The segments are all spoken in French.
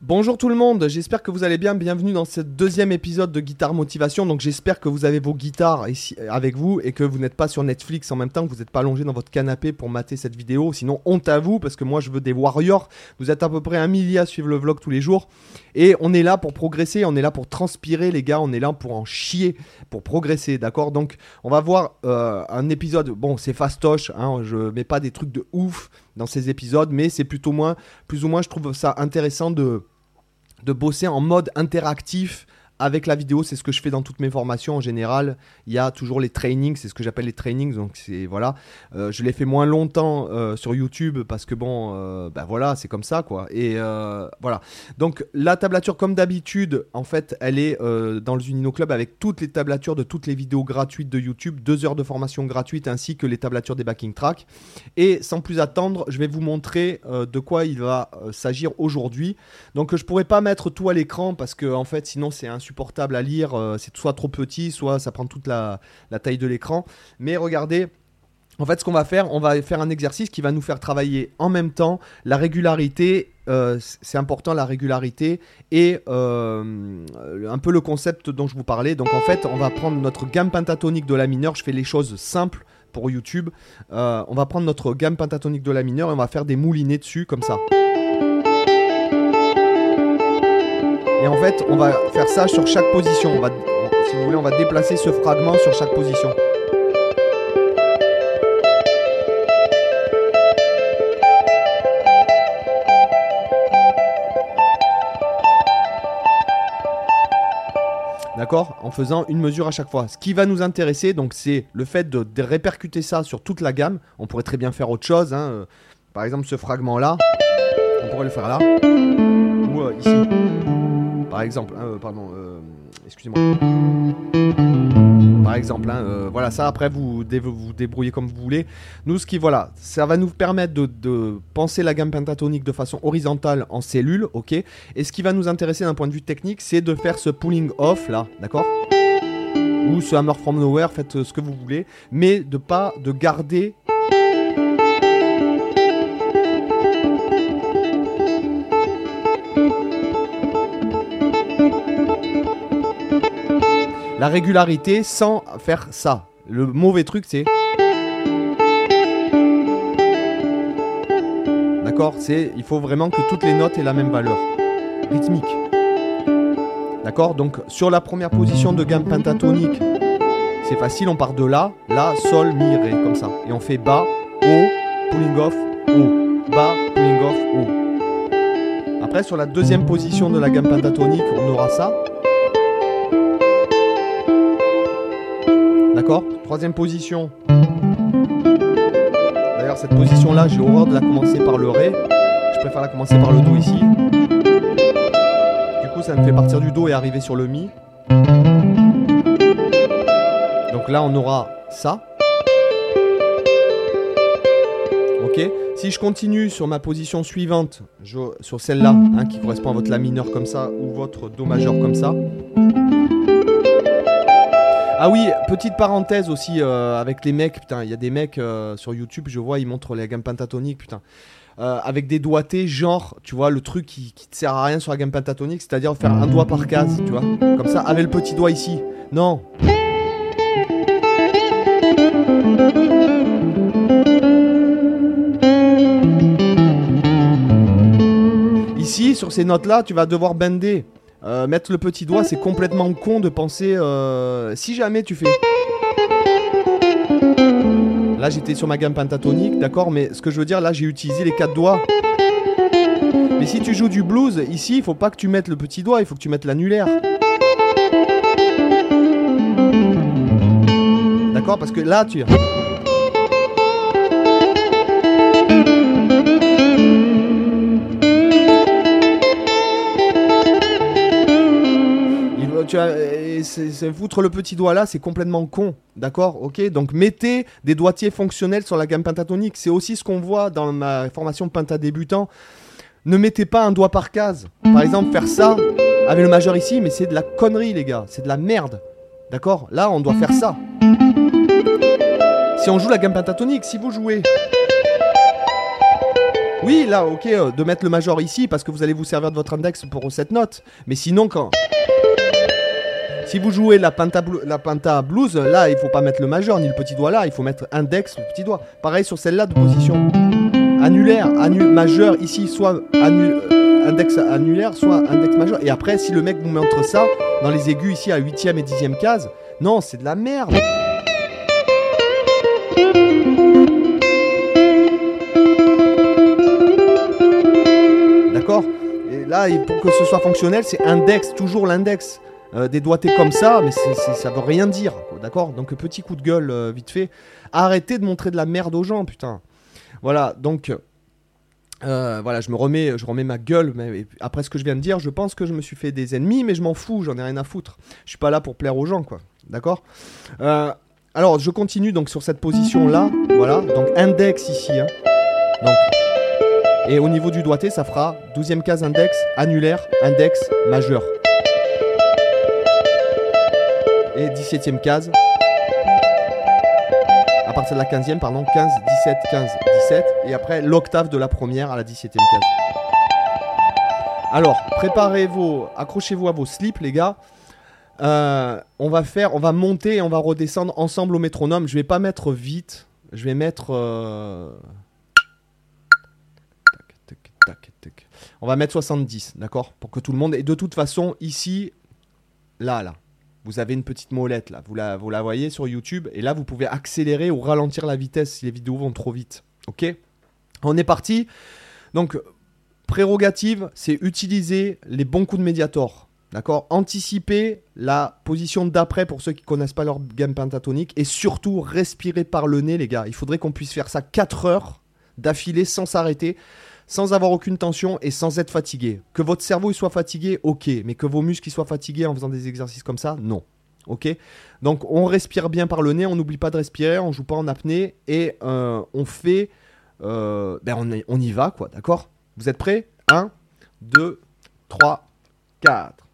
Bonjour tout le monde, j'espère que vous allez bien. Bienvenue dans ce deuxième épisode de Guitare Motivation. Donc j'espère que vous avez vos guitares ici avec vous et que vous n'êtes pas sur Netflix en même temps, que vous n'êtes pas allongé dans votre canapé pour mater cette vidéo. Sinon, honte à vous parce que moi je veux des warriors. Vous êtes à peu près un millier à suivre le vlog tous les jours. Et on est là pour progresser, on est là pour transpirer les gars, on est là pour en chier, pour progresser, d'accord? Donc on va voir euh, un épisode, bon c'est fastoche, hein, je mets pas des trucs de ouf dans ces épisodes, mais c'est plutôt moins, plus ou moins je trouve ça intéressant de de bosser en mode interactif avec la vidéo, c'est ce que je fais dans toutes mes formations en général. Il y a toujours les trainings, c'est ce que j'appelle les trainings. Donc c'est voilà, euh, je l'ai fait moins longtemps euh, sur YouTube parce que bon, ben voilà, c'est comme ça quoi. Et voilà. Donc la tablature comme d'habitude, en fait, elle est dans le Unino Club avec toutes les tablatures de toutes les vidéos gratuites de YouTube, deux heures de formation gratuite ainsi que les tablatures des backing tracks. Et sans plus attendre, je vais vous montrer de quoi il va s'agir aujourd'hui. Donc je pourrais pas mettre tout à l'écran parce que en fait, sinon c'est un supportable à lire, euh, c'est soit trop petit, soit ça prend toute la, taille de l'écran. Mais regardez, en fait, ce qu'on va faire, on va faire un exercice qui va nous faire travailler en même temps la régularité. Euh, c'est important la régularité et euh, un peu le concept dont je vous parlais. Donc en fait, on va prendre notre gamme pentatonique de la mineure. Je fais les choses simples pour YouTube. on va prendre notre gamme pentatonique de la mineure et on va faire des moulinets dessus comme ça. Et en fait, on va faire ça sur chaque position. Si vous voulez, on va déplacer ce fragment sur chaque position. D'accord? En faisant une mesure à chaque fois. Ce qui va nous intéresser, donc, c'est le fait de, répercuter ça sur toute la gamme. On pourrait très bien faire autre chose. Hein. Euh, par exemple, ce fragment-là, on pourrait le faire là. Ou euh, ici. Par exemple, hein, euh, pardon, euh, excusez-moi. Par exemple, hein, euh, voilà, ça après vous vous débrouillez comme vous voulez. Nous, ce qui, voilà, ça va nous permettre de, penser la gamme pentatonique de façon horizontale en cellules, ok Et ce qui va nous intéresser d'un point de vue technique, c'est de faire ce pulling off là, d'accord Ou ce hammer from nowhere, faites ce que vous voulez, mais de pas de garder la régularité sans faire ça. Le mauvais truc, c'est. D'accord C'est. Il faut vraiment que toutes les notes aient la même valeur. Rythmique. D'accord Donc, sur la première position de gamme pentatonique, c'est facile, on part de là, la, sol, mi, ré, comme ça. Et on fait bas, haut, pulling off, haut. Bas, pulling off, haut. Après, sur la deuxième position de la gamme pentatonique, on aura ça. Troisième position. D'ailleurs, cette position-là, j'ai horreur de la commencer par le Ré. Je préfère la commencer par le Do ici. Du coup, ça me fait partir du Do et arriver sur le Mi. Donc là, on aura ça. Ok Si je continue sur ma position suivante, sur celle-là, hein, qui correspond à votre La mineur comme ça, ou votre Do majeur comme ça, ah oui, petite parenthèse aussi euh, avec les mecs, putain, il y a des mecs euh, sur YouTube, je vois, ils montrent les gammes pentatoniques, putain. Euh, avec des doigtés, genre, tu vois, le truc qui, qui te sert à rien sur la gamme pentatonique, c'est-à-dire faire un doigt par case, tu vois. Comme ça, avec le petit doigt ici. Non. Ici, sur ces notes-là, tu vas devoir bender. Euh, mettre le petit doigt, c'est complètement con de penser. Euh, si jamais tu fais. Là, j'étais sur ma gamme pentatonique, d'accord, mais ce que je veux dire, là, j'ai utilisé les quatre doigts. Mais si tu joues du blues, ici, il faut pas que tu mettes le petit doigt, il faut que tu mettes l'annulaire. D'accord Parce que là, tu. Tu foutre le petit doigt là, c'est complètement con. D'accord Ok Donc mettez des doigtiers fonctionnels sur la gamme pentatonique. C'est aussi ce qu'on voit dans ma formation penta débutant. Ne mettez pas un doigt par case. Par exemple, faire ça avec le majeur ici, mais c'est de la connerie, les gars. C'est de la merde. D'accord Là, on doit faire ça. Si on joue la gamme pentatonique, si vous jouez Oui, là, ok, euh, de mettre le major ici parce que vous allez vous servir de votre index pour cette note. Mais sinon, quand. Si vous jouez la penta, la blues, là, il faut pas mettre le majeur ni le petit doigt là, il faut mettre index ou petit doigt. Pareil sur celle-là de position annulaire, annu majeur ici, soit euh, index annulaire, soit index majeur. Et après, si le mec vous met entre ça, dans les aigus ici à 8ème et 10ème case, non, c'est de la merde. D'accord? Et là, pour que ce soit fonctionnel, c'est index, toujours l'index. Euh, des doigtés comme ça, mais ça veut rien dire, d'accord? Donc petit coup de gueule, euh, vite fait. Arrêtez de montrer de la merde aux gens, putain. Voilà, donc... euh, voilà, je me remets, je remets ma gueule, mais après ce que je viens de dire, je pense que je me suis fait des ennemis, mais je m'en fous, j'en ai rien à foutre. Je suis pas là pour plaire aux gens, quoi. D'accord? Alors, je continue donc sur cette position-là, voilà, donc index ici, hein. Donc, et au niveau du doigté, ça fera 12e case index, annulaire, index, majeur. Et 17e case. À partir de la 15e, pardon, 15, 17, 15, 17. Et après, l'octave de la première à la 17e case. Alors, préparez vos. Accrochez-vous à vos slips, les gars. Euh, on va faire, on va monter et on va redescendre ensemble au métronome. Je vais pas mettre vite. Je vais mettre. euh. On va mettre 70, d'accord Pour que tout le monde. Et de toute façon, ici, là, là, vous avez une petite molette, là. Vous la, voyez sur YouTube. Et là, vous pouvez accélérer ou ralentir la vitesse si les vidéos vont trop vite. Ok? On est parti. Donc, prérogative, c'est utiliser les bons coups de médiator. D'accord? Anticiper la position d'après pour ceux qui connaissent pas leur gamme pentatonique. Et surtout, respirer par le nez, les gars. Il faudrait qu'on puisse faire ça 4 heures d'affilée sans s'arrêter, sans avoir aucune tension et sans être fatigué. Que votre cerveau il soit fatigué, ok. Mais que vos muscles soient fatigués en faisant des exercices comme ça, non. Ok Donc on respire bien par le nez, on n'oublie pas de respirer, on joue pas en apnée et euh, on fait. euh, ben on y va quoi, d'accord? Vous êtes prêts? 1, 2, 3, 4.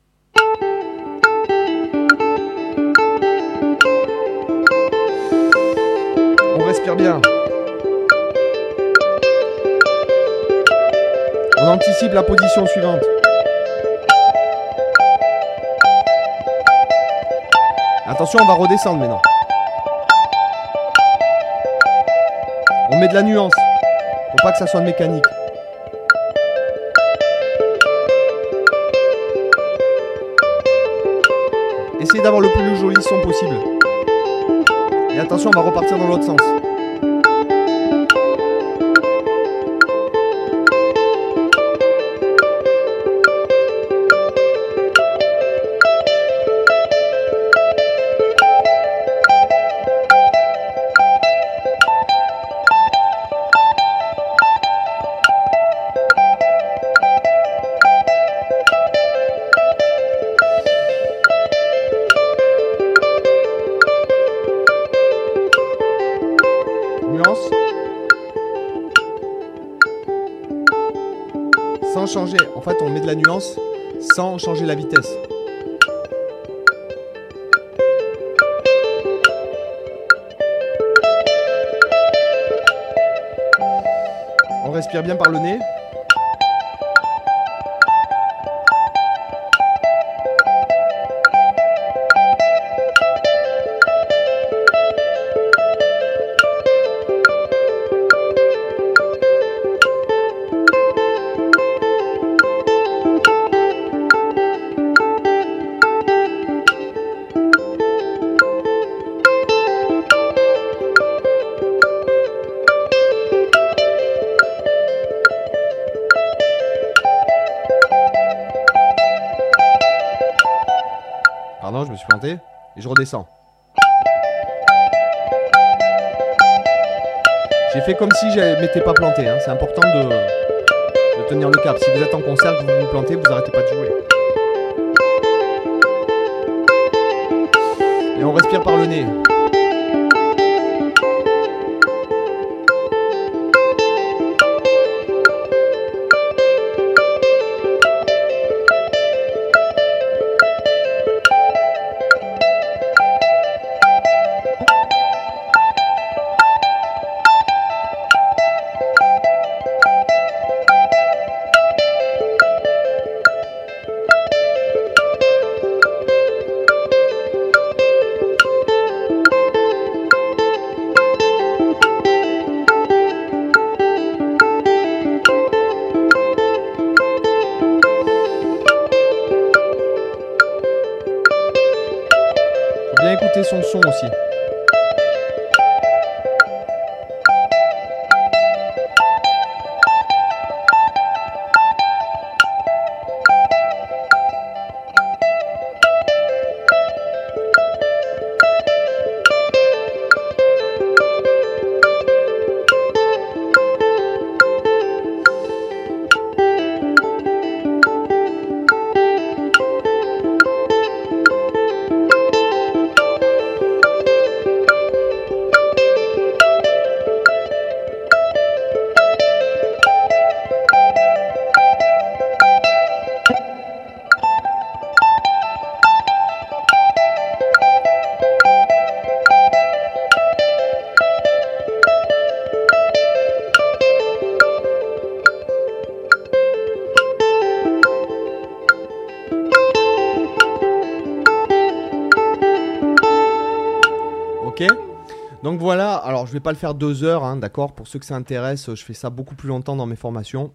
On respire bien. On anticipe la position suivante. Attention, on va redescendre maintenant. On met de la nuance. Pour pas que ça soit mécanique. Essayez d'avoir le plus joli son possible. Et attention, on va repartir dans l'autre sens. Sans changer. En fait, on met de la nuance sans changer la vitesse. On respire bien par le nez. Pardon, je me suis planté. Et je redescends. J'ai fait comme si je m'étais pas planté. hein. C'est important de, de tenir le cap. Si vous êtes en concert, vous vous plantez, vous arrêtez pas de jouer. Et on respire par le nez. Son aussi. Donc voilà, alors je vais pas le faire deux heures, hein, d'accord Pour ceux que ça intéresse, je fais ça beaucoup plus longtemps dans mes formations.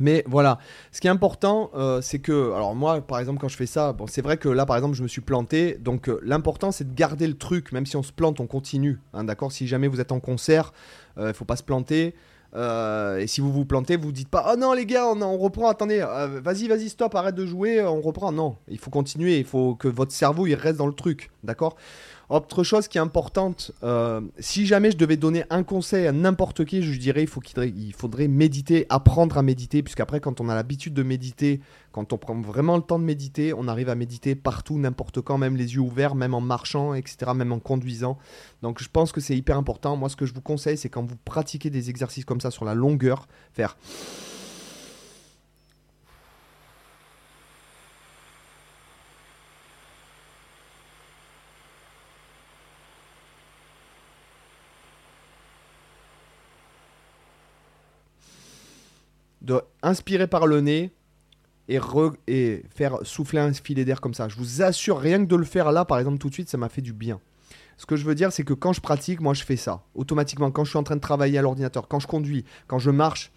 Mais voilà, ce qui est important, euh, c'est que, alors moi, par exemple, quand je fais ça, bon, c'est vrai que là, par exemple, je me suis planté. Donc, euh, l'important, c'est de garder le truc, même si on se plante, on continue, hein, d'accord Si jamais vous êtes en concert, il ne faut pas se planter. Euh, et si vous vous plantez, vous dites pas, oh non les gars, on, on reprend, attendez, euh, vas-y, vas-y, stop, arrête de jouer, on reprend. Non, il faut continuer, il faut que votre cerveau il reste dans le truc, d'accord? Autre chose qui est importante, euh, si jamais je devais donner un conseil à n'importe qui, je dirais il, faut qu'il faudrait, méditer, apprendre à méditer, puisqu'après quand on a l'habitude de méditer, quand on prend vraiment le temps de méditer, on arrive à méditer partout, n'importe quand, même les yeux ouverts, même en marchant, etc., même en conduisant. Donc je pense que c'est hyper important. Moi ce que je vous conseille, c'est quand vous pratiquez des exercices comme ça sur la longueur, faire... de inspirer par le nez et, re- et faire souffler un filet d'air comme ça. Je vous assure, rien que de le faire là, par exemple, tout de suite, ça m'a fait du bien. Ce que je veux dire, c'est que quand je pratique, moi, je fais ça. Automatiquement, quand je suis en train de travailler à l'ordinateur, quand je conduis, quand je marche,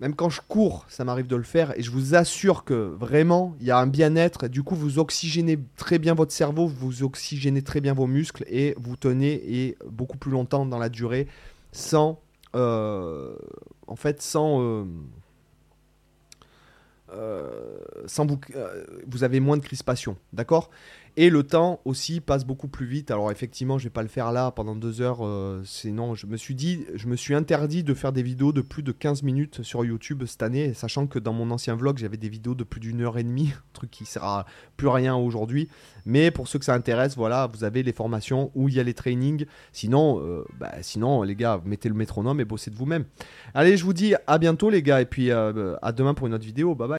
même quand je cours, ça m'arrive de le faire. Et je vous assure que vraiment, il y a un bien-être. Du coup, vous oxygénez très bien votre cerveau, vous oxygénez très bien vos muscles et vous tenez et beaucoup plus longtemps dans la durée sans en fait, sans, euh, euh, sans vous, euh, vous avez moins de crispation, d'accord? Et le temps aussi passe beaucoup plus vite. Alors effectivement, je vais pas le faire là pendant deux heures. euh, sinon, je me suis dit, je me suis interdit de faire des vidéos de plus de 15 minutes sur YouTube cette année, sachant que dans mon ancien vlog, j'avais des vidéos de plus d'une heure et demie, un truc qui sert à plus rien aujourd'hui. Mais pour ceux que ça intéresse, voilà, vous avez les formations où il y a les trainings. Sinon, euh, bah, sinon, les gars, mettez le métronome et bossez de vous-même. Allez, je vous dis à bientôt, les gars, et puis euh, à demain pour une autre vidéo. Bye bye.